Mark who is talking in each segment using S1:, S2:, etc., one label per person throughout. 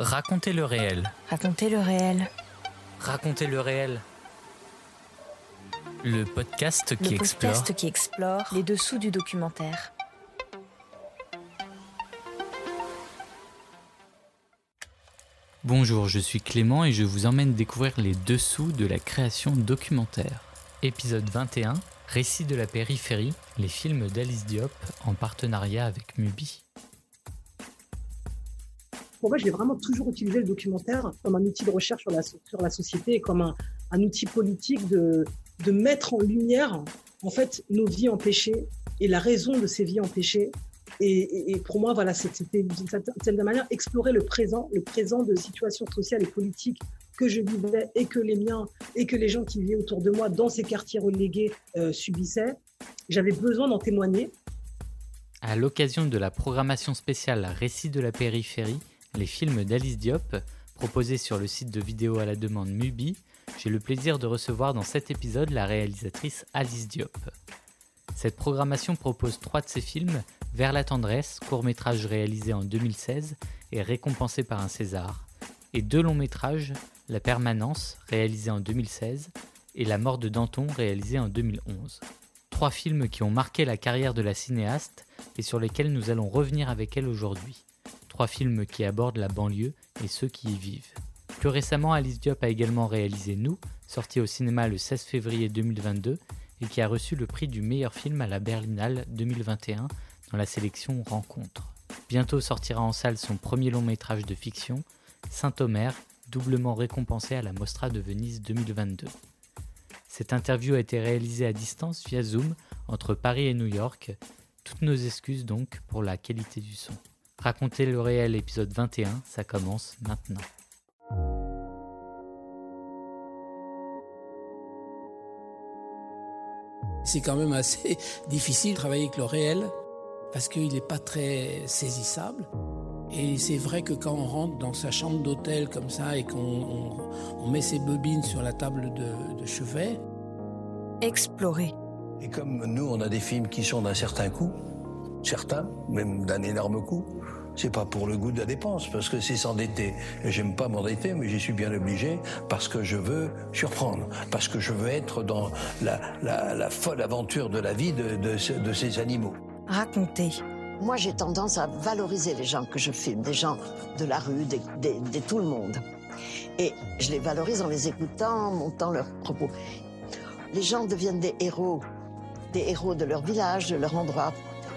S1: Racontez le réel.
S2: Racontez le réel.
S1: Racontez le réel. Le podcast qui
S2: le
S1: explore.
S2: podcast qui explore les dessous du documentaire.
S1: Bonjour, je suis Clément et je vous emmène découvrir les dessous de la création documentaire. Épisode 21, Récit de la périphérie, les films d'Alice Diop en partenariat avec Mubi.
S3: Pour moi, j'ai vraiment toujours utilisé le documentaire comme un outil de recherche sur la, société et comme un, outil politique de, mettre en lumière en fait nos vies empêchées et la raison de ces vies empêchées. Et, pour moi, voilà, c'était d'une certaine manière explorer le présent, le présent de situations sociales et politiques que je vivais et que les miens et que les gens qui vivaient autour de moi dans ces quartiers relégués euh, subissaient. J'avais besoin d'en témoigner.
S1: À l'occasion de la programmation spéciale Récit de la périphérie, les films d'Alice Diop, proposés sur le site de vidéo à la demande Mubi, j'ai le plaisir de recevoir dans cet épisode la réalisatrice Alice Diop. Cette programmation propose trois de ses films, Vers la tendresse, court-métrage réalisé en 2016 et récompensé par un César, et deux longs métrages, La permanence, réalisé en 2016, et La mort de Danton, réalisé en 2011. Trois films qui ont marqué la carrière de la cinéaste et sur lesquels nous allons revenir avec elle aujourd'hui. Trois films qui abordent la banlieue et ceux qui y vivent. Plus récemment, Alice Diop a également réalisé Nous, sorti au cinéma le 16 février 2022 et qui a reçu le prix du meilleur film à la Berlinale 2021 dans la sélection Rencontre. Bientôt sortira en salle son premier long métrage de fiction, Saint-Omer, doublement récompensé à la Mostra de Venise 2022. Cette interview a été réalisée à distance via Zoom entre Paris et New York. Toutes nos excuses donc pour la qualité du son. Racontez le réel épisode 21, ça commence maintenant.
S4: C'est quand même assez difficile de travailler avec le réel parce qu'il n'est pas très saisissable. Et c'est vrai que quand on rentre dans sa chambre d'hôtel comme ça et qu'on on, on met ses bobines sur la table de, de chevet.
S2: Explorer.
S5: Et comme nous, on a des films qui sont d'un certain coût, certains, même d'un énorme coût, c'est pas pour le goût de la dépense, parce que c'est s'endetter. Et j'aime pas m'endetter, mais j'y suis bien obligé, parce que je veux surprendre, parce que je veux être dans la, la, la folle aventure de la vie de, de, de ces animaux.
S2: Raconter.
S6: Moi, j'ai tendance à valoriser les gens que je filme, des gens de la rue, de, de, de tout le monde. Et je les valorise en les écoutant, en montant leurs propos. Les gens deviennent des héros, des héros de leur village, de leur endroit.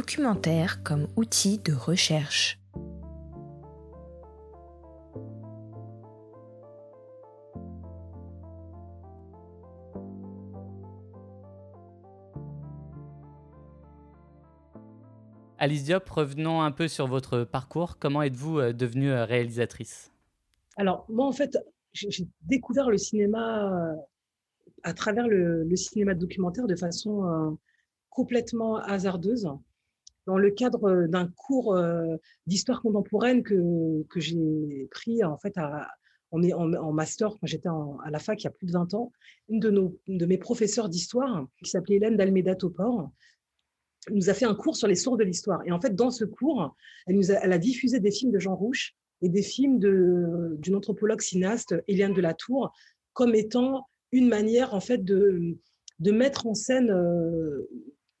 S2: Documentaire comme outil de recherche.
S1: Alice Diop, revenons un peu sur votre parcours. Comment êtes-vous devenue réalisatrice?
S3: Alors, moi, en fait, j'ai découvert le cinéma à travers le, le, cinéma documentaire de façon euh, complètement hasardeuse. Dans le cadre d'un cours euh, d'histoire contemporaine que, j'ai pris en fait master quand j'étais à la fac il y a plus de 20 ans, une de, nos, de mes professeurs d'histoire qui s'appelait Hélène d'Almeida Topor nous a fait un cours sur les sources de l'histoire. Et en fait, dans ce cours, elle, a, diffusé des films de Jean Rouche et des films d'une anthropologue cinéaste, Eliane de comme étant une manière en fait de, de mettre en scène euh,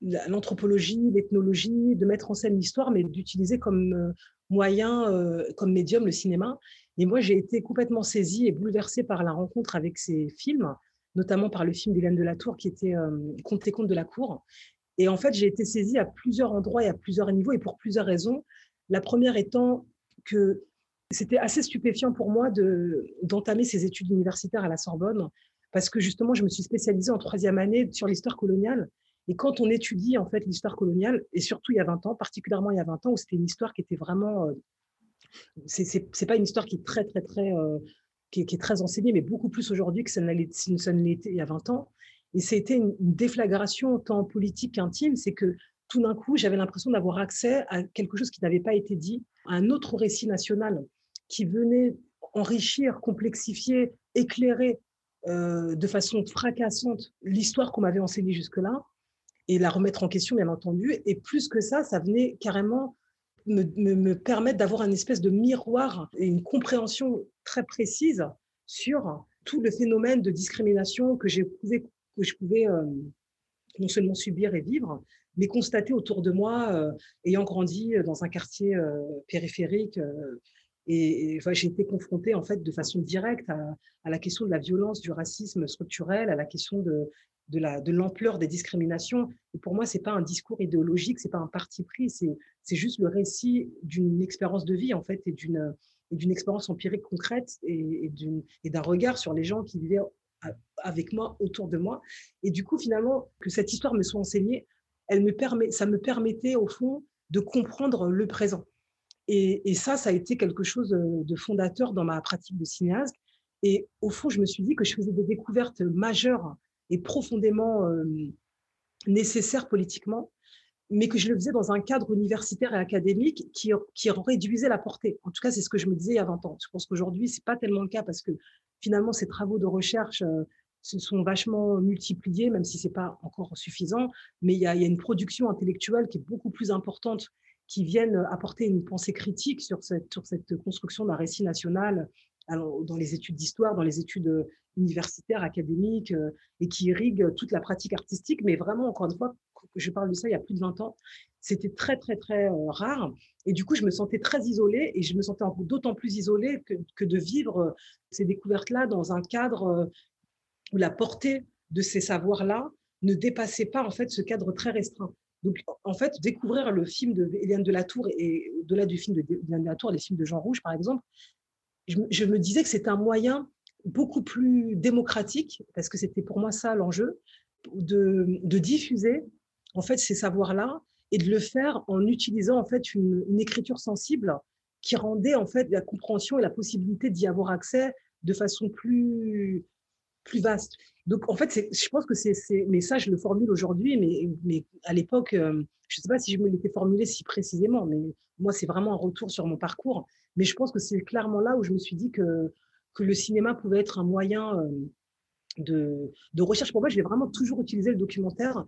S3: l'anthropologie, l'ethnologie, de mettre en scène l'histoire, mais d'utiliser comme, moyen comme médium, le cinéma. Et moi, j'ai été complètement saisie et bouleversée par la rencontre avec ces films, notamment par le film d'Hélène de la Tour qui était Conte et Conte de la Cour. Et en fait, j'ai été saisie à plusieurs endroits et à plusieurs niveaux et pour plusieurs raisons. La première étant que c'était assez stupéfiant pour moi d'entamer ces études universitaires à la Sorbonne parce que justement, je me suis spécialisée en troisième année sur l'histoire coloniale. Et quand on étudie en fait l'histoire coloniale, et surtout il y a 20 ans, particulièrement il y a 20 ans, où c'était une histoire qui était vraiment, euh, c'est pas une histoire qui est très très très euh, qui, est, très enseignée, mais beaucoup plus aujourd'hui que ça ne l'était il y a 20 ans. Et c'était une, une déflagration tant politique qu'intime, c'est que tout d'un coup, j'avais l'impression d'avoir accès à quelque chose qui n'avait pas été dit, à un autre récit national qui venait enrichir, complexifier, éclairer euh, de façon fracassante l'histoire qu'on m'avait enseignée jusque-là et la remettre en question, bien entendu. Et plus que ça, ça venait carrément me, me, permettre d'avoir une espèce de miroir et une compréhension très précise sur tout le phénomène de discrimination que, que je pouvais euh, non seulement subir et vivre, mais constater autour de moi, euh, ayant grandi dans un quartier périphérique et, j'ai été confrontée en fait de façon directe à, la question de la violence, du racisme structurel, à la question de, de l'ampleur des discriminations. Et pour moi, c'est pas un discours idéologique, c'est pas un parti pris, c'est juste le récit d'une expérience de vie en fait et d'une d'une expérience empirique concrète et, et d'un regard sur les gens qui vivaient avec moi, autour de moi. Et du coup, finalement, que cette histoire me soit enseignée, elle me permet, ça me permettait au fond de comprendre le présent. Et, ça, ça a été quelque chose de fondateur dans ma pratique de cinéaste. Et au fond, je me suis dit que je faisais des découvertes majeures et profondément nécessaires politiquement, mais que je le faisais dans un cadre universitaire et académique qui, qui réduisait la portée. En tout cas, c'est ce que je me disais il y a 20 ans. Je pense qu'aujourd'hui, ce n'est pas tellement le cas parce que finalement, ces travaux de recherche se sont vachement multipliés, même si ce n'est pas encore suffisant. Mais il y, a, il y, a, une production intellectuelle qui est beaucoup plus importante qui viennent apporter une pensée critique sur cette, sur cette construction d'un récit national dans les études d'histoire, dans les études euh, universitaires, académiques, euh, et qui irriguent toute la pratique artistique. Mais vraiment, encore une fois, je parle de ça il y a plus de 20 ans, c'était très, très, très euh, rare. Et du coup, je me sentais très isolée et je me sentais d'autant plus isolée que, que, de vivre ces découvertes-là dans un cadre où la portée de ces savoirs-là ne dépassait pas en fait ce cadre très restreint. Donc, en fait, découvrir le film de Hélène de la Tour et au-delà du film de Hélène de la Tour, les films de Jean Rouge, par exemple, je, me disais que c'était un moyen beaucoup plus démocratique, parce que c'était pour moi ça l'enjeu, de, diffuser en fait ces savoirs-là et de le faire en utilisant en fait une, une, écriture sensible qui rendait en fait la compréhension et la possibilité d'y avoir accès de façon plus plus vaste. Donc, en fait, je pense que c'est, mais ça, je le formule aujourd'hui, mais, mais à l'époque, euh, je ne sais pas si je me l'étais formulé si précisément, mais moi, c'est vraiment un retour sur mon parcours. Mais je pense que c'est clairement là où je me suis dit que, que le cinéma pouvait être un moyen euh, de, recherche. Pour moi, j'ai vraiment toujours utilisé le documentaire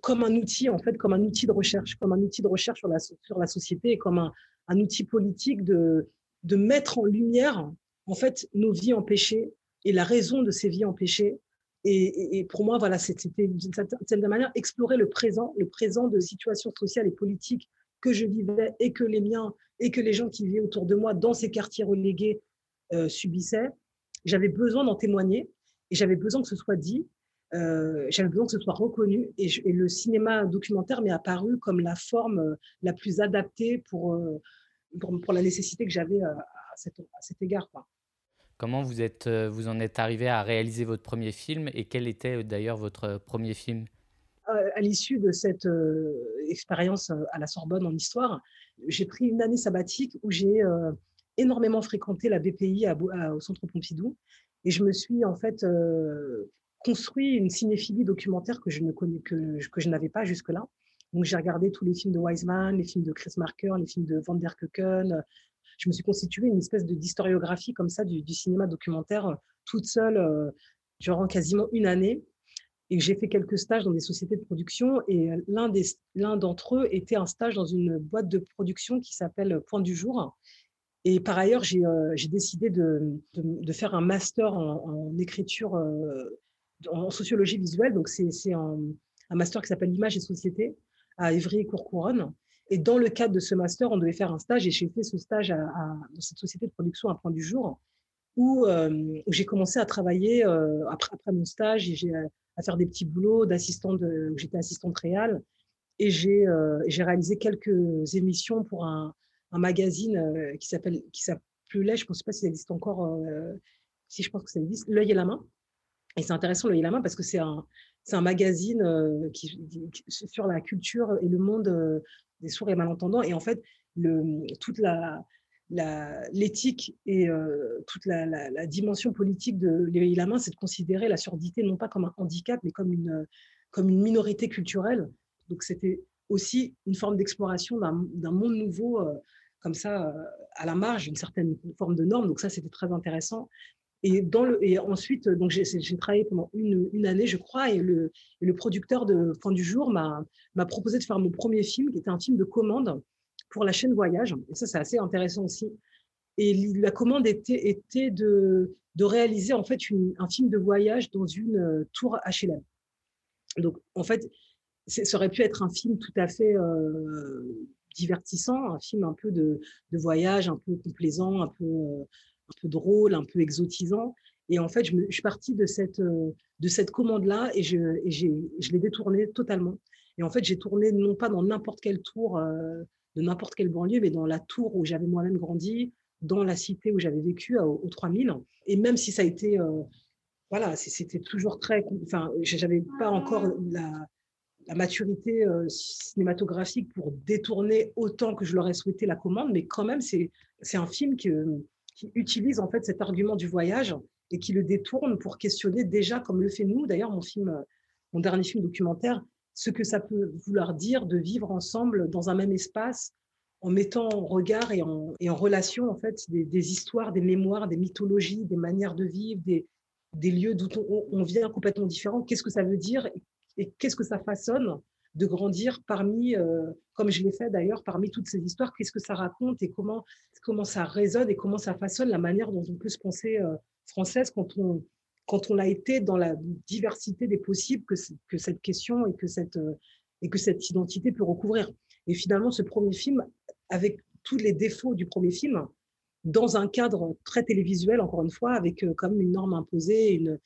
S3: comme un outil, en fait, comme un outil de recherche, comme un outil de recherche sur la, sur la société et comme un, un outil politique de, de mettre en lumière, en fait, nos vies empêchées, et la raison de ces vies empêchées. Et, et pour moi, voilà, c'était d'une certaine manière explorer le présent, le présent de situations sociales et politiques que je vivais et que les miens et que les gens qui vivaient autour de moi dans ces quartiers relégués euh, subissaient. J'avais besoin d'en témoigner et j'avais besoin que ce soit dit. Euh, j'avais besoin que ce soit reconnu et, et le cinéma documentaire m'est apparu comme la forme euh, la plus adaptée pour, pour, pour la nécessité que j'avais à, cet, à cet égard. Quoi.
S1: Comment vous, êtes, euh, vous en êtes arrivé à réaliser votre premier film et quel était euh, d'ailleurs votre premier film?
S3: Euh, À l'issue de cette expérience à la Sorbonne en histoire, j'ai pris une année sabbatique où j'ai énormément fréquenté la BPI au Centre Pompidou et je me suis en fait construit une cinéphilie documentaire que je ne connais que, que je n'avais pas jusque-là. Donc j'ai regardé tous les films de Wiseman, les films de Chris Marker, les films de Van der Keuken, je me suis constituée une espèce de d'historiographie comme ça du, cinéma documentaire euh, toute seule euh, durant quasiment une année. Et j'ai fait quelques stages dans des sociétés de production et euh, l'un d'entre eux était un stage dans une boîte de production qui s'appelle Point du jour. Et par ailleurs, j'ai décidé de, faire un master en, écriture, en sociologie visuelle. Donc, c'est un, master qui s'appelle Image et Société à Évry-Courcouronne. Et dans le cadre de ce master, on devait faire un stage et j'ai fait ce stage dans cette société de production à Point du Jour où, où j'ai commencé à travailler après, mon stage et à faire des petits boulots d'assistante, j'étais assistante réelle et j'ai réalisé quelques émissions pour un, un magazine qui s'appelle qui s'appelait, je ne sais pas si ça existe encore, si je pense que ça existe, L'œil et la main. Et c'est intéressant, L'œil et la main, parce que c'est un, c'est un magazine qui, sur la culture et le monde des sourds et malentendants. Et en fait, le, toute la, l'éthique et toute la, la, dimension politique de L'œil et la main, c'est de considérer la surdité non pas comme un handicap, mais comme une, comme une minorité culturelle. Donc c'était aussi une forme d'exploration d'un monde nouveau, comme ça, à la marge d'une certaine forme de norme. Donc ça, c'était très intéressant. Et, dans le, et ensuite, donc j'ai, travaillé pendant une, une, année, je crois, et le, le producteur de Point du Jour m'a, m'a proposé de faire mon premier film, qui était un film de commande pour la chaîne Voyage. Et ça, c'est assez intéressant aussi. Et la commande était, était de, de réaliser en fait un film de voyage dans une euh, tour HLM. Donc, en fait, ça aurait pu être un film tout à fait euh, divertissant, un film un peu de, de, voyage, un peu complaisant, un peu, euh, un peu drôle, un peu exotisant. Et en fait, je, me, je suis partie de cette, euh, de cette commande-là et, je, et je l'ai détournée totalement. Et en fait, j'ai tourné non pas dans n'importe quelle tour euh, de n'importe quelle banlieue, mais dans la tour où j'avais moi-même grandi, dans la cité où j'avais vécu, au, 3000. Et même si ça a été, euh, voilà, c'était toujours très, enfin, j'avais pas encore la, la maturité cinématographique pour détourner autant que je l'aurais souhaité la commande, mais quand même, c'est un film qui, qui utilise en fait cet argument du voyage et qui le détourne pour questionner déjà, comme le fait nous, d'ailleurs, mon mon dernier film documentaire, ce que ça peut vouloir dire de vivre ensemble dans un même espace, en mettant en regard et en, et en relation en fait des, histoires, des mémoires, des mythologies, des manières de vivre, des, des lieux d'où on, vient complètement différents. Qu'est-ce que ça veut dire et qu'est-ce que ça façonne de grandir parmi, euh, comme je l'ai fait d'ailleurs, parmi toutes ces histoires, qu'est-ce que ça raconte et comment, comment ça résonne et comment ça façonne la manière dont on peut se penser euh, française quand on, quand on a été dans la diversité des possibles que, que cette question et que cette, euh, et que cette identité peut recouvrir? Et finalement, ce premier film, avec tous les défauts du premier film, dans un cadre très télévisuel, encore une fois, avec comme une norme imposée, une,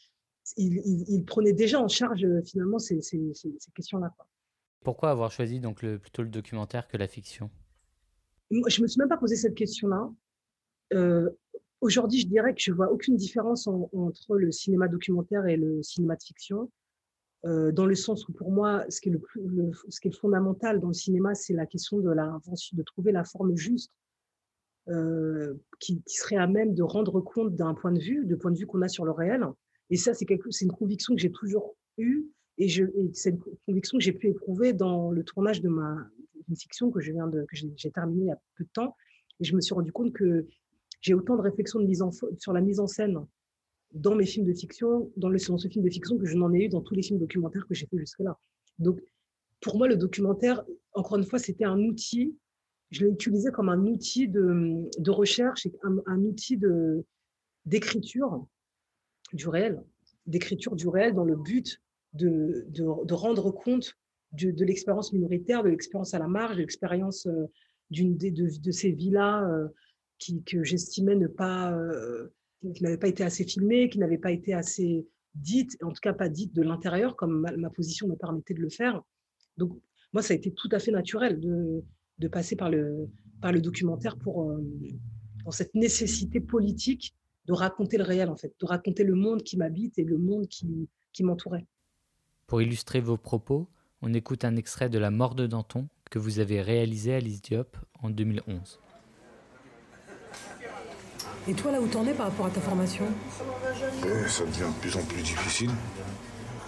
S3: il, il, prenait déjà en charge finalement ces, ces, ces, ces questions-là.
S1: Pourquoi avoir choisi donc le, plutôt le documentaire que la fiction?
S3: Je me suis même pas posé cette question-là. Euh, aujourd'hui, je dirais que je vois aucune différence entre le cinéma documentaire et le cinéma de fiction, euh, dans le sens où pour moi, ce qui est le, plus, ce qui est fondamental dans le cinéma, c'est la question de la de trouver la forme juste euh, qui, qui, serait à même de rendre compte d'un point de vue, de point de vue qu'on a sur le réel. Et ça, c'est une conviction que j'ai toujours eue et, c'est une conviction que j'ai pu éprouver dans le tournage de ma fiction que j'ai terminé il y a peu de temps. Et je me suis rendu compte que j'ai autant de réflexions de mise en, sur la mise en scène dans mes films de fiction, dans, ce film de fiction, que je n'en ai eu dans tous les films documentaires que j'ai fait jusque-là. Donc, pour moi, le documentaire, encore une fois, c'était un outil. Je l'ai utilisé comme un outil de, recherche, un, un outil d'écriture du réel, d'écriture du réel dans le but de, de, rendre compte de, l'expérience minoritaire, de l'expérience à la marge, de l'expérience euh, d'une de, ces villas euh, qui, que j'estimais ne pas, euh, qui n'avaient pas été assez filmées, qui n'avaient pas été assez dites, en tout cas pas dites de l'intérieur, comme ma, position me permettait de le faire. Donc, moi, ça a été tout à fait naturel de, de passer par le, par le documentaire pour, pour cette nécessité politique de raconter le réel, en fait, de raconter le monde qui m'habite et le monde qui, qui m'entourait.
S1: Pour illustrer vos propos, on écoute un extrait de La mort de Danton que vous avez réalisé à Diop en 2011.
S3: Et toi, là où t'en es par rapport à ta formation?
S7: Ça devient de plus en plus difficile.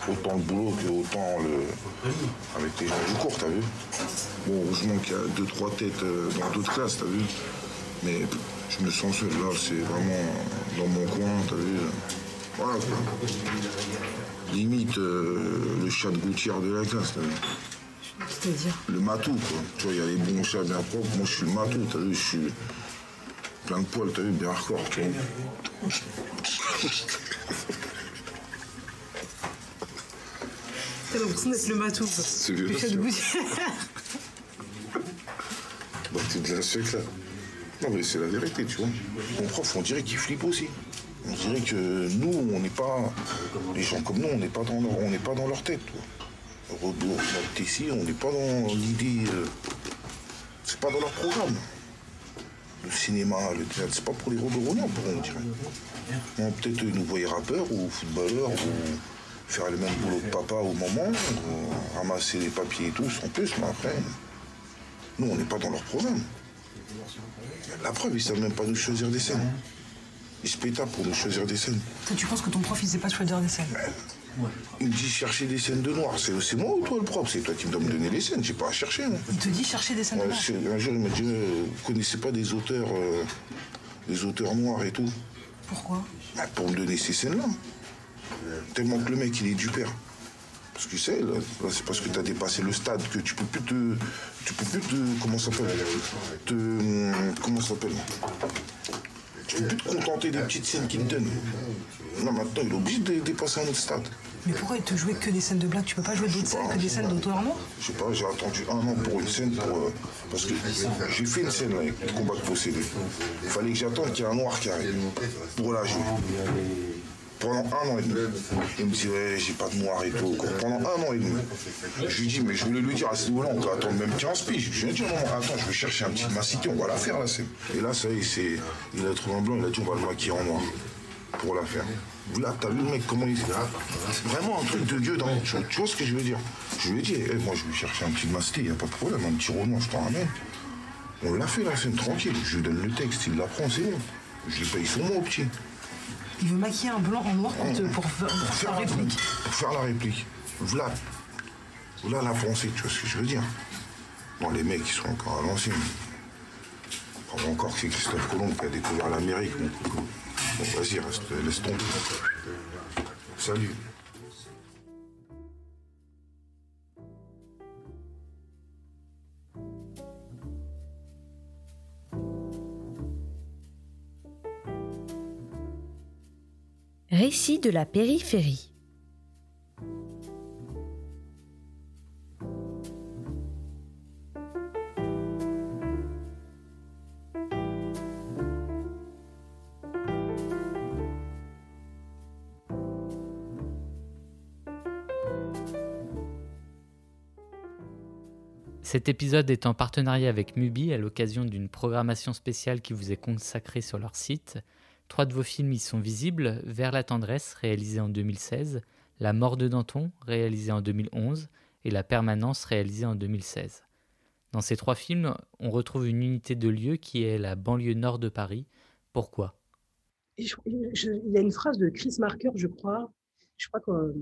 S7: Autant le boulot que autant le. avec les gens cours, t'as vu? Bon, heureusement qu'il y a deux, trois têtes euh, dans d'autres classes, t'as vu Mais je me sens seul. Là, c'est vraiment dans mon coin, t'as vu Voilà quoi limite euh, le chat de gouttière de la classe.
S3: C'est-à-dire
S7: Le matou, quoi. Tu vois, il y a les bons chats bien propres. Moi, je suis le matou, t'as vu, je suis plein de poils, t'as vu, bien hardcore, tu vois.
S3: T'as l'impression d'être le matou, quoi.
S7: C'est le
S3: chat de gouttière.
S7: Bah, tu te la sec là. Non, mais c'est la vérité, tu vois. Mon prof, on dirait qu'il flippe aussi. On dirait que nous, on n'est pas. Les gens comme nous, on n'est pas, dans leur- on pas dans leur tête, toi. Robot, notre Tessie, on n'est pas dans l'idée. euh, c'est pas dans leur programme. Le cinéma, le théâtre, c'est pas pour les robots pour on dirait. Peut-être nous voyer rappeurs ou footballeurs ou faire le même boulot que papa au moment, ou ramasser les papiers et tout, en plus, mais après. Nous, on n'est pas dans leur programme. La preuve, ils savent même pas nous choisir des scènes. Ils se pétent pour nous choisir des scènes.
S8: Tu penses que ton prof, il sait pas choisir des scènes
S7: Il me dit chercher des scènes de noir. C'est moi ou toi le prof? C'est toi qui dois me donner les scènes. J'ai pas à chercher. moi.
S8: Il te dit chercher des scènes de noir.
S7: un jour, il m'a dit euh, Vous connaissez pas des auteurs, euh, des auteurs noirs et tout?
S8: Pourquoi?
S7: Bah, Pour me donner ces scènes-là. Tellement que le mec, il est du père. Parce que tu sais, là, là, c'est parce que tu as dépassé le stade que tu peux plus te. Tu peux plus te. Comment ça s'appelle? Te, hum, Comment ça s'appelle? Tu peux plus te contenter des petites scènes qu'il te donne. Non, maintenant, il est obligé de dépasser un autre stade.
S8: Mais pourquoi il te jouait que des scènes de blagues? Tu peux pas jouer d'autres scènes que des scènes d'auteurs noirs
S7: Je sais pas, j'ai attendu un an pour une scène pour. euh, parce que j'ai fait une scène là, avec le combat de possédé. Il fallait que j'attende qu'il y ait un noir qui arrive pour la jouer. Pendant un an et demi. Il me dit ouais j'ai pas de noir et tout. Pendant un an et demi. Je lui dis mais je voulais lui dire à ce niveau-là on peut attendre même 15 piges. Je lui ai dit non, attends je vais chercher un petit massiquet, on va la faire la scène. Et là ça y est, c'est. Il a trouvé un blanc, il a dit on va le maquiller en noir pour la faire. Là, t'as vu le mec, comment il. Vraiment un truc de Dieu dans. Tu, tu vois ce que je veux dire? Je lui ai dit, eh, moi je vais chercher un petit masté, y a pas de problème, un petit roman, je t'en ramène. On l'a fait la scène tranquille, je lui donne le texte, il l'apprend, c'est bon. Je lui paye son mot au petit.
S8: Il veut maquiller un blanc en noir pour, faire la réplique.
S7: Pour faire la réplique. Voilà. Voilà la pensée, tu vois ce que je veux dire Bon, les mecs, ils sont encore l'ancienne. Pas encore que c'est Christophe Colomb qui a découvert l'Amérique, coucou. Bon, vas-y, reste, laisse tomber. Salut.
S2: Récit de la périphérie.
S1: Cet épisode est en partenariat avec Mubi à l'occasion d'une programmation spéciale qui vous est consacrée sur leur site. Trois de vos films y sont visibles Vers la tendresse, réalisé en 2016, La mort de Danton, réalisé en 2011, et La permanence, réalisé en 2016. Dans ces trois films, on retrouve une unité de lieu qui est la banlieue nord de Paris. Pourquoi?
S3: Il y a une phrase de Chris Marker, je crois. Je crois que euh,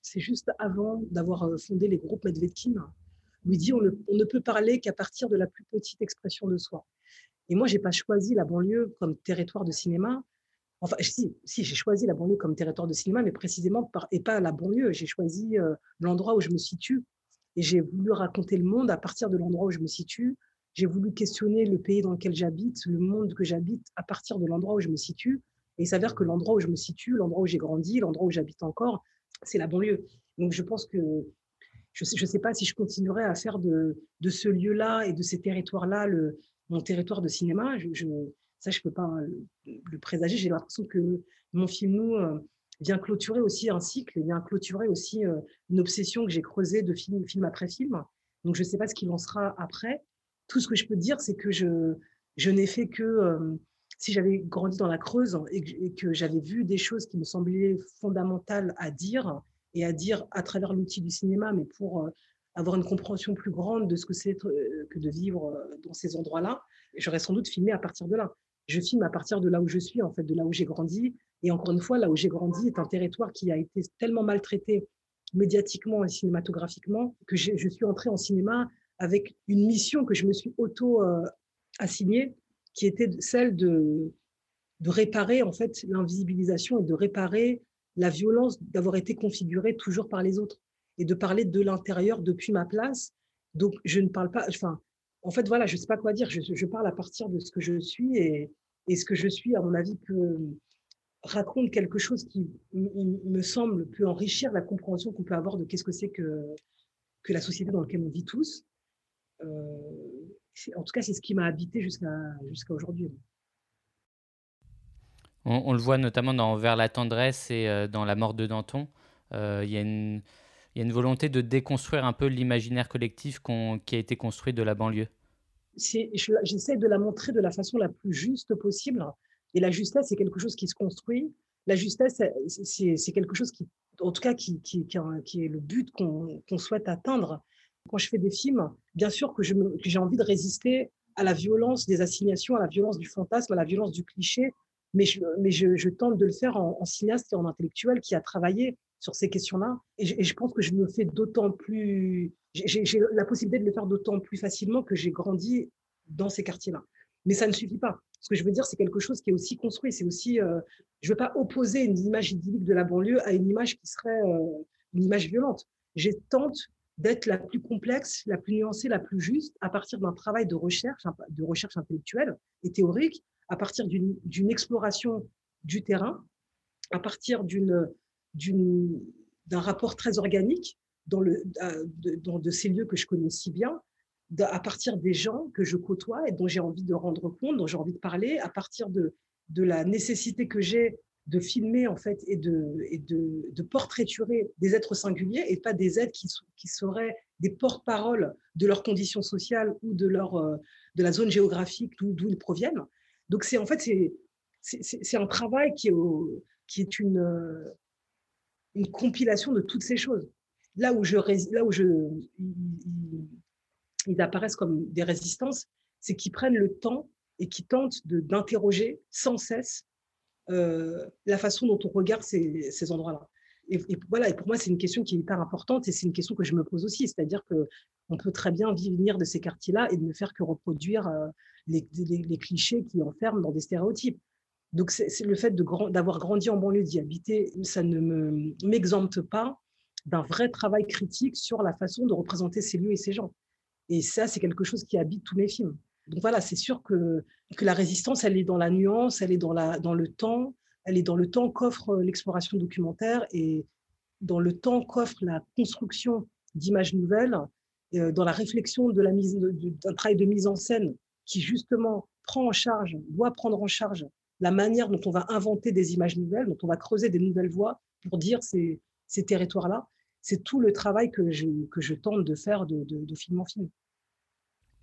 S3: c'est juste avant d'avoir euh, fondé les groupes Medvedkin. Il dit on ne, on ne peut parler qu'à partir de la plus petite expression de soi. Et moi, j'ai pas choisi la banlieue comme territoire de cinéma. Enfin, si, j'ai choisi la banlieue comme territoire de cinéma, mais précisément et pas la banlieue. J'ai choisi euh, l'endroit où je me situe et j'ai voulu raconter le monde à partir de l'endroit où je me situe. J'ai voulu questionner le pays dans lequel j'habite, le monde que j'habite à partir de l'endroit où je me situe. Et il s'avère que l'endroit où je me situe, l'endroit où j'ai grandi, l'endroit où j'habite encore, c'est la banlieue. Donc je pense que je ne sais, pas si je continuerai à faire de, ce lieu-là et de ces territoires-là mon territoire de cinéma. Je, je- ça, je ne peux pas le, le présager. J'ai l'impression que mon film Nous euh, vient clôturer aussi un cycle, vient clôturer aussi euh, une obsession que j'ai creusée de film, après film. Donc je ne sais pas ce qu'il en sera après. Tout ce que je peux dire, c'est que je, je n'ai fait que, euh, si j'avais grandi dans la Creuse et que, j'avais vu des choses qui me semblaient fondamentales à dire, et à dire à travers l'outil du cinéma, mais pour avoir une compréhension plus grande de ce que c'est que de vivre dans ces endroits-là, j'aurais sans doute filmé à partir de là. Je filme à partir de là où je suis, en fait, de là où j'ai grandi. Et encore une fois, là où j'ai grandi est un territoire qui a été tellement maltraité médiatiquement et cinématographiquement que je suis entrée en cinéma avec une mission que je me suis auto-assignée, qui était celle de, de réparer en fait l'invisibilisation et de réparer la violence d'avoir été configurée toujours par les autres et de parler de l'intérieur depuis ma place. Donc, je ne parle pas, enfin, en fait, voilà, je ne sais pas quoi dire. Je, parle à partir de ce que je suis et, ce que je suis, à mon avis, peut raconte quelque chose qui me semble peut enrichir la compréhension qu'on peut avoir de qu'est-ce que c'est que, la société dans laquelle on vit tous. Euh, en tout cas, c'est ce qui m'a habité jusqu'à jusqu'à aujourd'hui.
S1: On, le voit notamment dans Vers la tendresse et euh, dans La mort de Danton. Euh, il y, a une volonté de déconstruire un peu l'imaginaire collectif qui a été construit de la banlieue.
S3: J'essaie de la montrer de la façon la plus juste possible. Et la justesse, c'est quelque chose qui se construit. La justesse, c'est quelque chose qui, en tout cas, qui, est le but qu'on souhaite atteindre. Quand je fais des films, bien sûr que j'ai envie de résister à la violence des assignations, à la violence du fantasme, à la violence du cliché, mais je, tente de le faire en, cinéaste et en intellectuel qui a travaillé sur ces questions-là. Et, je pense que je me fais d'autant plus. J'ai la possibilité de le faire d'autant plus facilement que j'ai grandi dans ces quartiers-là. Mais ça ne suffit pas. Ce que je veux dire, c'est quelque chose qui est aussi construit. C'est aussi. Euh, je ne veux pas opposer une image idyllique de la banlieue à une image qui serait euh, une image violente. J'ai tente d'être la plus complexe, la plus nuancée, la plus juste à partir d'un travail de recherche, de recherche intellectuelle et théorique, à partir d'une exploration du terrain, à partir d'un rapport très organique dans, le, dans de ces lieux que je connais si bien, à partir des gens que je côtoie et dont j'ai envie de rendre compte, dont j'ai envie de parler, à partir de, de la nécessité que j'ai de filmer en fait et de, et de, de, portraiturer des êtres singuliers et pas des êtres qui, qui seraient des porte-parole de leurs conditions sociales ou de, leur, euh, de la zone géographique d'où ils proviennent. Donc c'est en fait c'est un travail qui est, qui est une, euh, une compilation de toutes ces choses. Là où je là où je ils, apparaissent comme des résistances, c'est qu'ils prennent le temps et qui tentent d'interroger sans cesse euh, la façon dont on regarde ces, ces endroits-là. Et, voilà, et pour moi, c'est une question qui est hyper importante et c'est une question que je me pose aussi. C'est-à-dire qu'on peut très bien venir de ces quartiers-là et ne faire que reproduire euh, les, les, clichés qui enferment dans des stéréotypes. Donc, c'est le fait d'avoir grandi en banlieue, d'y habiter, ça ne m'exempte pas d'un vrai travail critique sur la façon de représenter ces lieux et ces gens. Et ça, c'est quelque chose qui habite tous mes films. Donc voilà, c'est sûr que, la résistance, elle est dans la nuance, elle est dans, dans le temps, elle est dans le temps qu'offre l'exploration documentaire et dans le temps qu'offre la construction d'images nouvelles, euh, dans la réflexion de la mise d'un travail de mise en scène qui justement prend en charge, doit prendre en charge la manière dont on va inventer des images nouvelles, dont on va creuser des nouvelles voies pour dire ces, ces territoires-là. C'est tout le travail que je, que je tente de faire de, de, de film en film.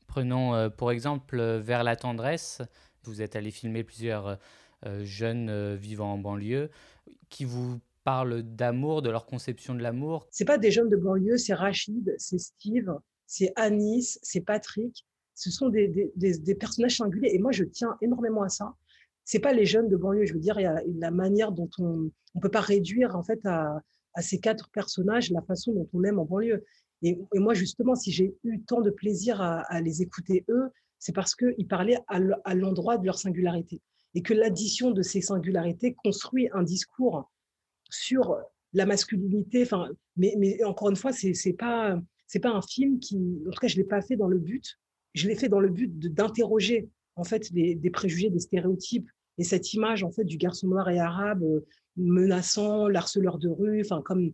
S1: Prenons euh, pour exemple euh, Vers la tendresse. Vous êtes allé filmer plusieurs euh, jeunes vivant en banlieue qui vous parlent d'amour, de leur conception de l'amour?
S3: C'est pas des jeunes de banlieue, c'est Rachid, c'est Steve, c'est Anis, c'est Patrick. Ce sont des, des, des, personnages singuliers et moi je tiens énormément à ça. C'est pas les jeunes de banlieue, je veux dire, il y a la manière dont on on peut pas réduire en fait à, ces quatre personnages la façon dont on aime en banlieue. Et, moi, justement, si j'ai eu tant de plaisir à, les écouter eux, c'est parce qu'ils parlaient à l'endroit de leur singularité. Et que l'addition de ces singularités construit un discours sur la masculinité. Enfin, mais, encore une fois, c'est n'est pas, pas un film qui. En tout cas, je ne l'ai pas fait dans le but. Je l'ai fait dans le but d'interroger en fait des, préjugés, des stéréotypes et cette image en fait du garçon noir et arabe euh, menaçant, l'harceleur de rue, enfin comme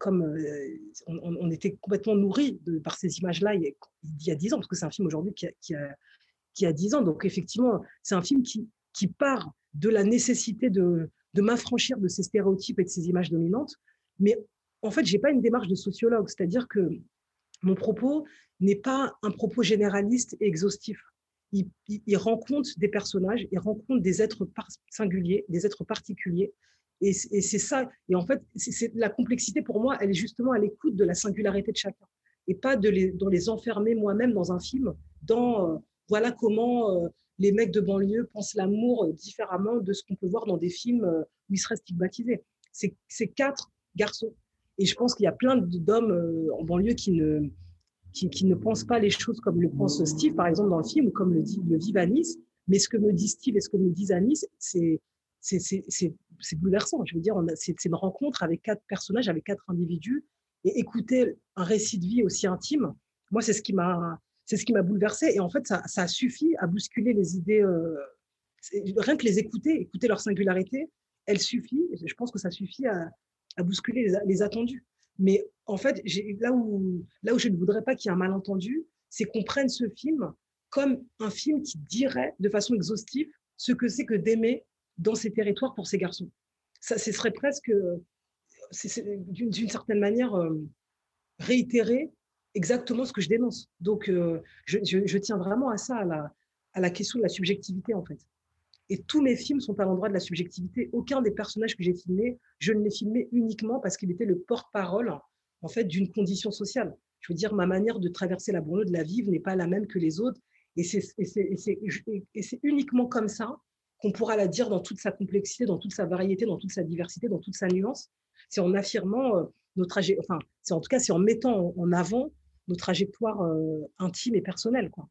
S3: comme euh, on, était complètement nourri par ces images-là il, y a dix ans, parce que c'est un film aujourd'hui qui a, qui, a, qui a 10 ans. Donc effectivement, c'est un film qui, qui part de la nécessité de, de m'affranchir de ces stéréotypes et de ces images dominantes. Mais en fait, j'ai pas une démarche de sociologue, c'est-à-dire que mon propos n'est pas un propos généraliste et exhaustif. Il, il, des personnages, il rencontre des êtres singuliers, des êtres particuliers, et, c'est ça. Et en fait, c'est la complexité pour moi, elle est justement à l'écoute de la singularité de chacun et pas de les, les enfermer moi-même dans un film, dans euh, voilà comment euh, les mecs de banlieue pensent l'amour différemment de ce qu'on peut voir dans des films euh, où ils seraient stigmatisés. C'est quatre garçons. Et je pense qu'il y a plein d'hommes en banlieue qui ne, qui, ne pensent pas les choses comme le pense Steve, par exemple, dans le film, ou comme le, dit, le vit Anis. Mais ce que me dit Steve et ce que me dit Anis, c'est c'est bouleversant. Je veux dire, c'est une rencontre avec quatre personnages, avec quatre individus, et écouter un récit de vie aussi intime, moi, c'est ce qui m'a c'est ce qui m'a bouleversé. Et en fait, ça, ça, a à bousculer les idées. Euh, rien que les écouter, écouter leur singularité, elle suffit. Je pense que ça suffit à, à bousculer les, les, attendus. Mais en fait, là où, je ne voudrais pas qu'il y ait un malentendu, c'est qu'on prenne ce film comme un film qui dirait de façon exhaustive ce que c'est que d'aimer dans ces territoires pour ces garçons. Ça, ce serait presque, d'une certaine manière, euh, réitérer exactement ce que je dénonce. Donc, euh, je, tiens vraiment à ça, à la, à la question de la subjectivité, en fait. Et tous mes films sont à l'endroit de la subjectivité. Aucun des personnages que j'ai filmés, je ne l'ai filmé uniquement parce qu'il était le porte-parole, en fait, d'une condition sociale. Je veux dire, ma manière de traverser la banlieue, de la vivre, n'est pas la même que les autres. Et c'est uniquement comme ça qu'on pourra la dire dans toute sa complexité, dans toute sa variété, dans toute sa diversité, dans toute sa nuance. C'est en affirmant euh, nos trajectoires, enfin, c'est en tout cas, c'est en mettant en avant nos trajectoires euh, intimes et personnelles, quoi.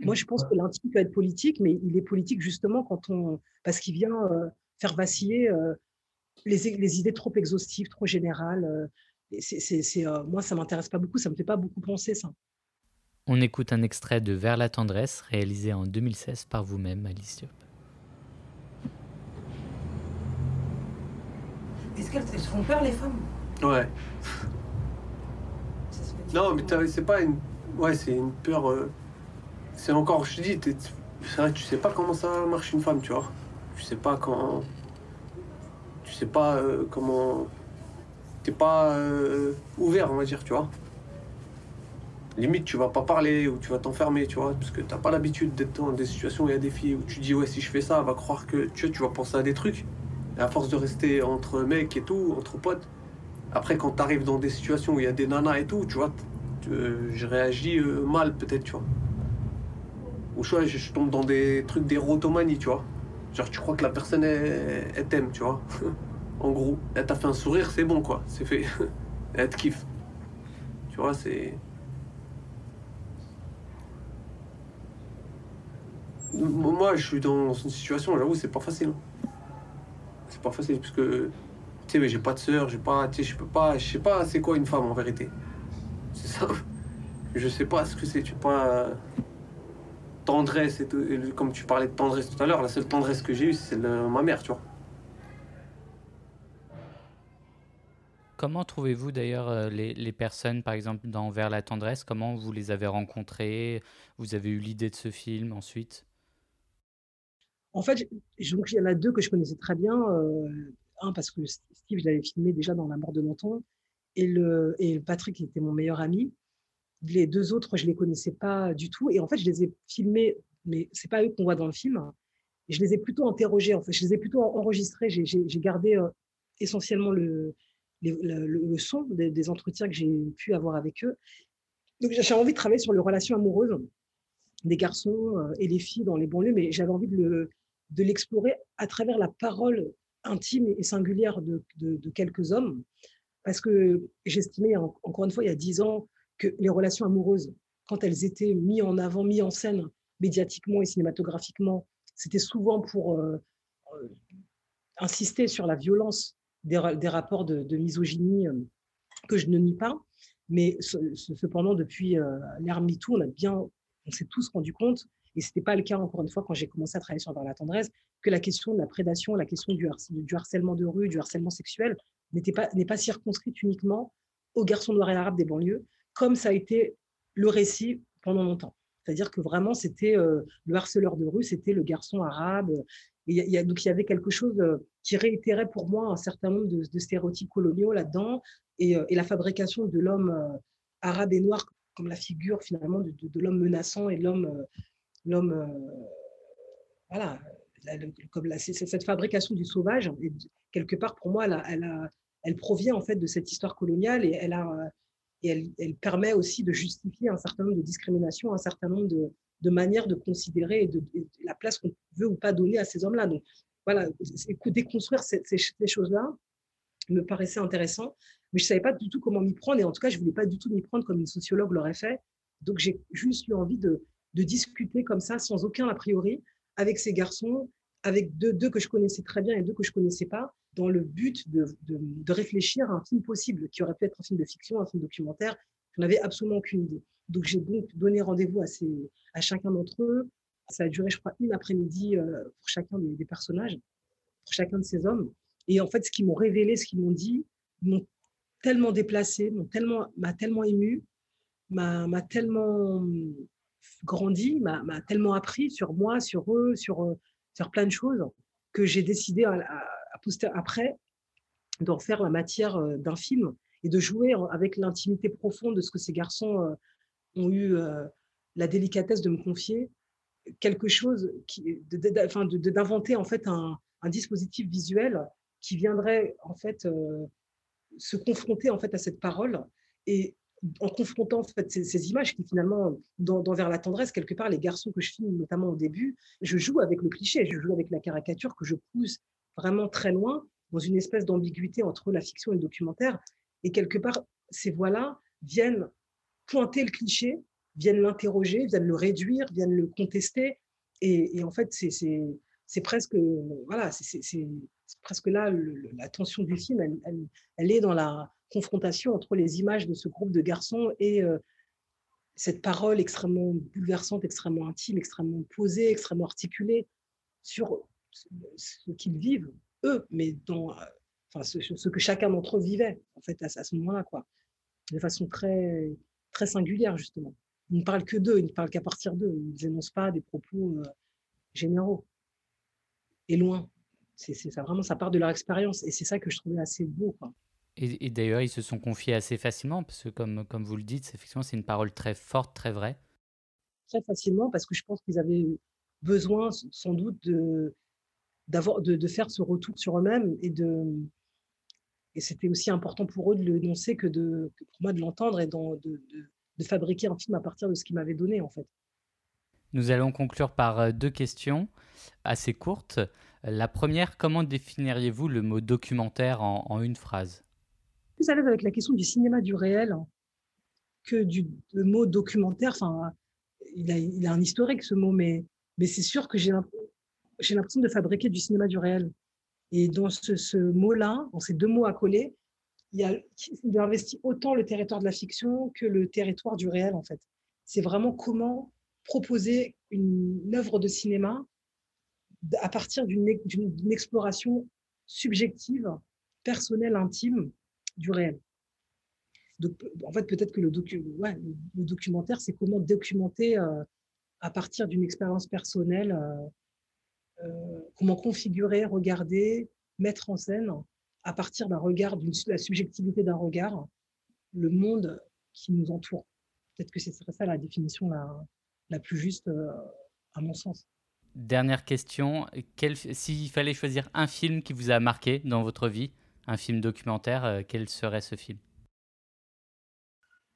S3: Moi, je pense que l'intime peut être politique, mais il est politique justement quand on, parce qu'il vient euh, faire vaciller les, les, idées trop exhaustives, trop générales. C'est, moi, ça m'intéresse pas beaucoup, ça me fait pas beaucoup penser ça.
S1: On écoute un extrait de Vers la tendresse, réalisé en 2016 par vous-même, Alice Diop.
S8: Est-ce qu'elles se font peur, les femmes?
S9: Ouais. Non, mais c'est pas une. Ouais, c'est une peur. Euh, c'est encore, je te dis, c'est vrai, tu sais pas comment ça marche une femme, tu vois. Tu sais pas quand. Tu sais pas euh, comment. Pas euh, ouvert, on va dire, tu vois limite tu vas pas parler ou tu vas t'enfermer, tu vois, parce que t'as pas l'habitude d'être dans des situations où il y a des filles où tu dis ouais si je fais ça, va croire que tu, tu vas penser à des trucs. Et à force de rester entre mecs et tout, entre potes, après quand t'arrives dans des situations où il y a des nanas et tout, tu vois, je réagis euh, mal peut-être, tu vois. Ou je, je, tombe dans des trucs d'érotomanie, tu vois. Genre tu crois que la personne elle, t'aime, tu vois. en gros, elle t'a fait un sourire, c'est bon quoi, c'est fait. elle te kiffe. Tu vois, c'est. Moi, je suis dans une situation, j'avoue, c'est pas facile. C'est pas facile, parce que, tu sais, mais j'ai pas de soeur, j'ai pas, tu sais, je peux pas, je sais pas c'est quoi une femme en vérité. C'est ça. Je sais pas ce que c'est, tu pas. Tendresse, et comme tu parlais de tendresse tout à l'heure, la seule tendresse que j'ai eue, c'est ma mère, tu vois.
S1: Comment trouvez-vous d'ailleurs euh, les, personnes, par exemple, dans Vers la tendresse? Comment vous les avez rencontrées? Vous avez eu l'idée de ce film ensuite?
S3: En fait, donc, il y en a deux que je connaissais très bien. Euh, un, parce que Steve, je l'avais filmé déjà dans La mort de Menton. Et, le, et Patrick, qui était mon meilleur ami. Les deux autres, je ne les connaissais pas du tout. Et en fait, je les ai filmés, mais ce n'est pas eux qu'on voit dans le film. je les ai plutôt interrogés, en fait. Je les ai plutôt enregistrés. J'ai gardé euh, essentiellement le, le, son des, entretiens que j'ai pu avoir avec eux. Donc, j'ai envie de travailler sur les relations amoureuses des garçons euh, et les filles dans les banlieues, mais j'avais envie de le, de l'explorer à travers la parole intime et singulière de, quelques hommes. Parce que j'estimais, encore une fois, il y a dix ans, que les relations amoureuses, quand elles étaient mises en avant, mises en scène médiatiquement et cinématographiquement, c'était souvent pour euh, euh, insister sur la violence des, rapports de, misogynie euh, que je ne nie pas. Mais cependant, depuis l'ère MeToo, on a bien, on s'est tous rendu compte et ce n'était pas le cas, encore une fois, quand j'ai commencé à travailler sur la tendresse, que la question de la prédation, la question du, harcèlement de rue, du harcèlement sexuel n'est pas, pas circonscrite uniquement aux garçons noirs et arabes des banlieues, comme ça a été le récit pendant longtemps. C'est-à-dire que vraiment, c'était euh, le harceleur de rue, c'était le garçon arabe. Et y donc, il y avait quelque chose euh, qui réitérait pour moi un certain nombre de, stéréotypes coloniaux là-dedans et, euh, et, la fabrication de l'homme arabe et noir comme la figure finalement de, l'homme menaçant et de l'homme l'homme, euh, voilà, comme cette fabrication du sauvage, quelque part pour moi, elle, provient en fait de cette histoire coloniale et elle, permet aussi de justifier un certain nombre de discriminations, un certain nombre de, de considérer et de, la place qu'on veut ou pas donner à ces hommes-là. Donc voilà, déconstruire ces, ces, choses-là me paraissait intéressant, mais je ne savais pas du tout comment m'y prendre et en tout cas, je ne voulais pas du tout m'y prendre comme une sociologue l'aurait fait. Donc j'ai juste eu envie de, discuter comme ça, sans aucun a priori, avec ces garçons, avec deux, deux que je connaissais très bien et deux que je ne connaissais pas, dans le but de, de, réfléchir à un film possible, qui aurait pu être un film de fiction, un film documentaire. Je n'avais absolument aucune idée. Donc j'ai donc donné rendez-vous à, à chacun d'entre eux. Ça a duré, je crois, une après-midi euh, pour chacun des, personnages, pour chacun de ces hommes. Et en fait, ce qu'ils m'ont révélé, ce qu'ils m'ont dit, m'ont tellement déplacé, m'a tellement, tellement ému, m'a tellement grandi, m'a tellement appris sur moi, sur eux, sur, euh, sur plein de choses, que j'ai décidé à, poster après d'en faire la matière euh, d'un film et de jouer avec l'intimité profonde de ce que ces garçons ont eu la délicatesse de me confier, quelque chose qui, d'inventer en fait un, dispositif visuel qui viendrait en fait se confronter en fait à cette parole et en confrontant en fait, ces, images qui finalement, dans, Vers la tendresse, quelque part, les garçons que je filme, notamment au début, je joue avec le cliché, je joue avec la caricature que je pousse vraiment très loin, dans une espèce d'ambiguïté entre la fiction et le documentaire. Et quelque part, ces voix-là viennent pointer le cliché, viennent l'interroger, viennent le réduire, viennent le contester. Et, en fait, c'est presque, voilà, c'est presque là la tension du film, elle, est dans la confrontation entre les images de ce groupe de garçons et euh, cette parole extrêmement bouleversante, extrêmement intime, extrêmement posée, extrêmement articulée sur ce qu'ils vivent, eux, mais dans ce, que chacun d'entre eux vivait, en fait, à, ce moment-là, de façon très, très singulière, justement. Ils ne parlent que d'eux, ils ne parlent qu'à partir d'eux, ils n'énoncent pas des propos euh, généraux et loin. C'est ça, vraiment, ça part de leur expérience, et c'est ça que je trouvais assez beau, quoi.
S1: Et, d'ailleurs, ils se sont confiés assez facilement, parce que comme, comme vous le dites, effectivement, c'est une parole très forte, très vraie.
S3: Très facilement, parce que je pense qu'ils avaient besoin, sans doute, de, d'avoir, de, de faire ce retour sur eux-mêmes et de. Et c'était aussi important pour eux de l'énoncer que, de, que pour moi de l'entendre et de, de, de fabriquer un film à partir de ce qu'ils m'avaient donné, en fait.
S1: Nous allons conclure par euh, deux questions assez courtes. La première, comment définiriez-vous le mot documentaire en, en une phrase?
S3: Plus à l'aise avec la question du cinéma du réel que du mot documentaire. Enfin, il a, il a, un historique ce mot, mais, mais c'est sûr que j'ai l'impression de fabriquer du cinéma du réel. Et dans ce, mot-là, dans ces deux mots à coller, il, a, il investi autant le territoire de la fiction que le territoire du réel, en fait. C'est vraiment comment proposer une, œuvre de cinéma à partir d'une exploration subjective, personnelle, intime, du réel. Donc, en fait, peut-être que le, documentaire, c'est comment documenter euh, à partir d'une expérience personnelle, euh, comment configurer, regarder, mettre en scène, à partir d'un regard, de la subjectivité d'un regard, le monde qui nous entoure. Peut-être que ce serait ça la définition la, la plus juste, à mon sens.
S1: Dernière question, s'il fallait choisir un film qui vous a marqué dans votre vie, un film documentaire, euh, quel serait ce film?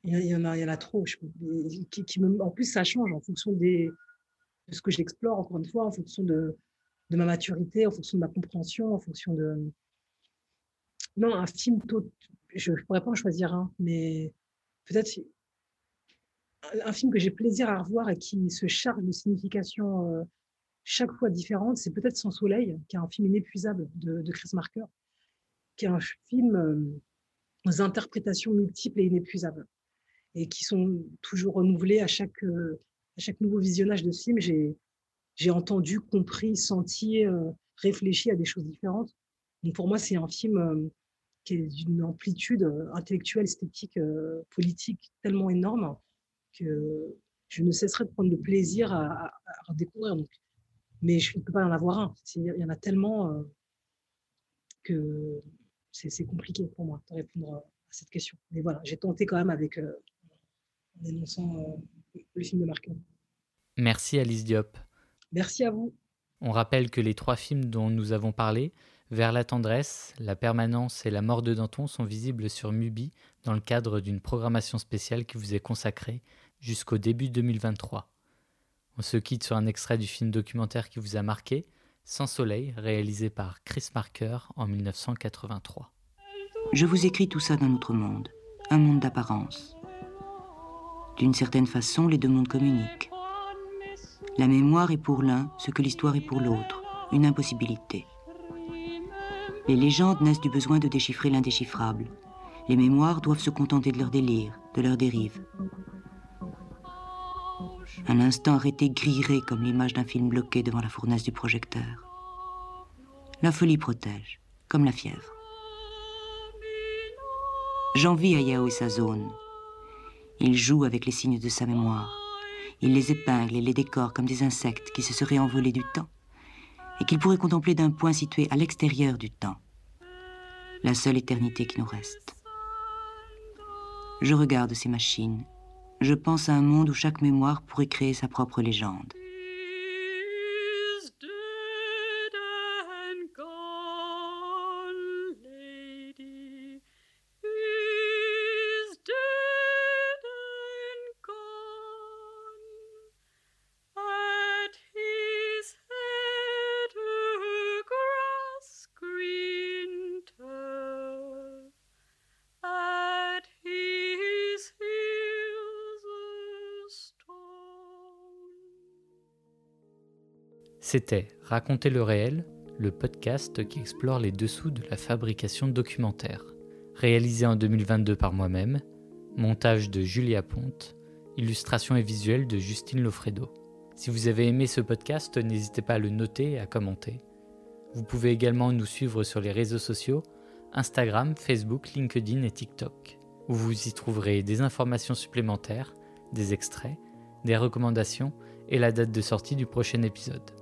S3: Il y, en a, il y en a trop. qui, en plus, ça change en fonction des, de ce que j'explore, encore une fois, en fonction de, de, ma maturité, en fonction de ma compréhension, en fonction de... Non, un film, je ne pourrais pas en choisir un, mais peut-être un film que j'ai plaisir à revoir et qui se charge de significations euh, chaque fois différentes, c'est peut-être Sans Soleil, qui est un film inépuisable de, Chris Marker qui est un film euh, aux interprétations multiples et inépuisables, et qui sont toujours renouvelées à chaque, euh, à chaque nouveau visionnage de film. J'ai, j'ai entendu, compris, senti, euh, réfléchi à des choses différentes. Donc pour moi, c'est un film qui est d'une amplitude intellectuelle, esthétique, politique tellement énorme que je ne cesserai de prendre le plaisir à, à, découvrir. Mais je ne peux pas en avoir un. Il y en a tellement que c'est compliqué pour moi de répondre à cette question. Mais voilà, j'ai tenté quand même avec euh, en énonçant euh, le film de Marquin.
S1: Merci Alice Diop.
S3: Merci à vous.
S1: On rappelle que les trois films dont nous avons parlé, Vers la tendresse, La permanence et La mort de Danton, sont visibles sur Mubi dans le cadre d'une programmation spéciale qui vous est consacrée jusqu'au début 2023. On se quitte sur un extrait du film documentaire qui vous a marqué, sans soleil, réalisé par Chris Marker en 1983.
S10: Je vous écris tout ça d'un autre monde, un monde d'apparence. D'une certaine façon, les deux mondes communiquent. La mémoire est pour l'un ce que l'histoire est pour l'autre, une impossibilité. Les légendes naissent du besoin de déchiffrer l'indéchiffrable. Les mémoires doivent se contenter de leur délire, de leur dérive. Un instant arrêté grillerait comme l'image d'un film bloqué devant la fournaise du projecteur. La folie protège, comme la fièvre. J'envie à Yao et sa zone. Il joue avec les signes de sa mémoire.
S11: Il les épingle et les décore comme des insectes qui se seraient envolés du temps et qu'il pourrait contempler d'un point situé à l'extérieur du temps, la seule éternité qui nous reste. Je regarde ces machines. Je pense à un monde où chaque mémoire pourrait créer sa propre légende.
S1: C'était Raconter le réel, le podcast qui explore les dessous de la fabrication de documentaires. Réalisé en 2022 par moi-même, montage de Julia Ponte, illustration et visuel de Justine Lofredo. Si vous avez aimé ce podcast, n'hésitez pas à le noter et à commenter. Vous pouvez également nous suivre sur les réseaux sociaux Instagram, Facebook, LinkedIn et TikTok, où vous y trouverez des informations supplémentaires, des extraits, des recommandations et la date de sortie du prochain épisode.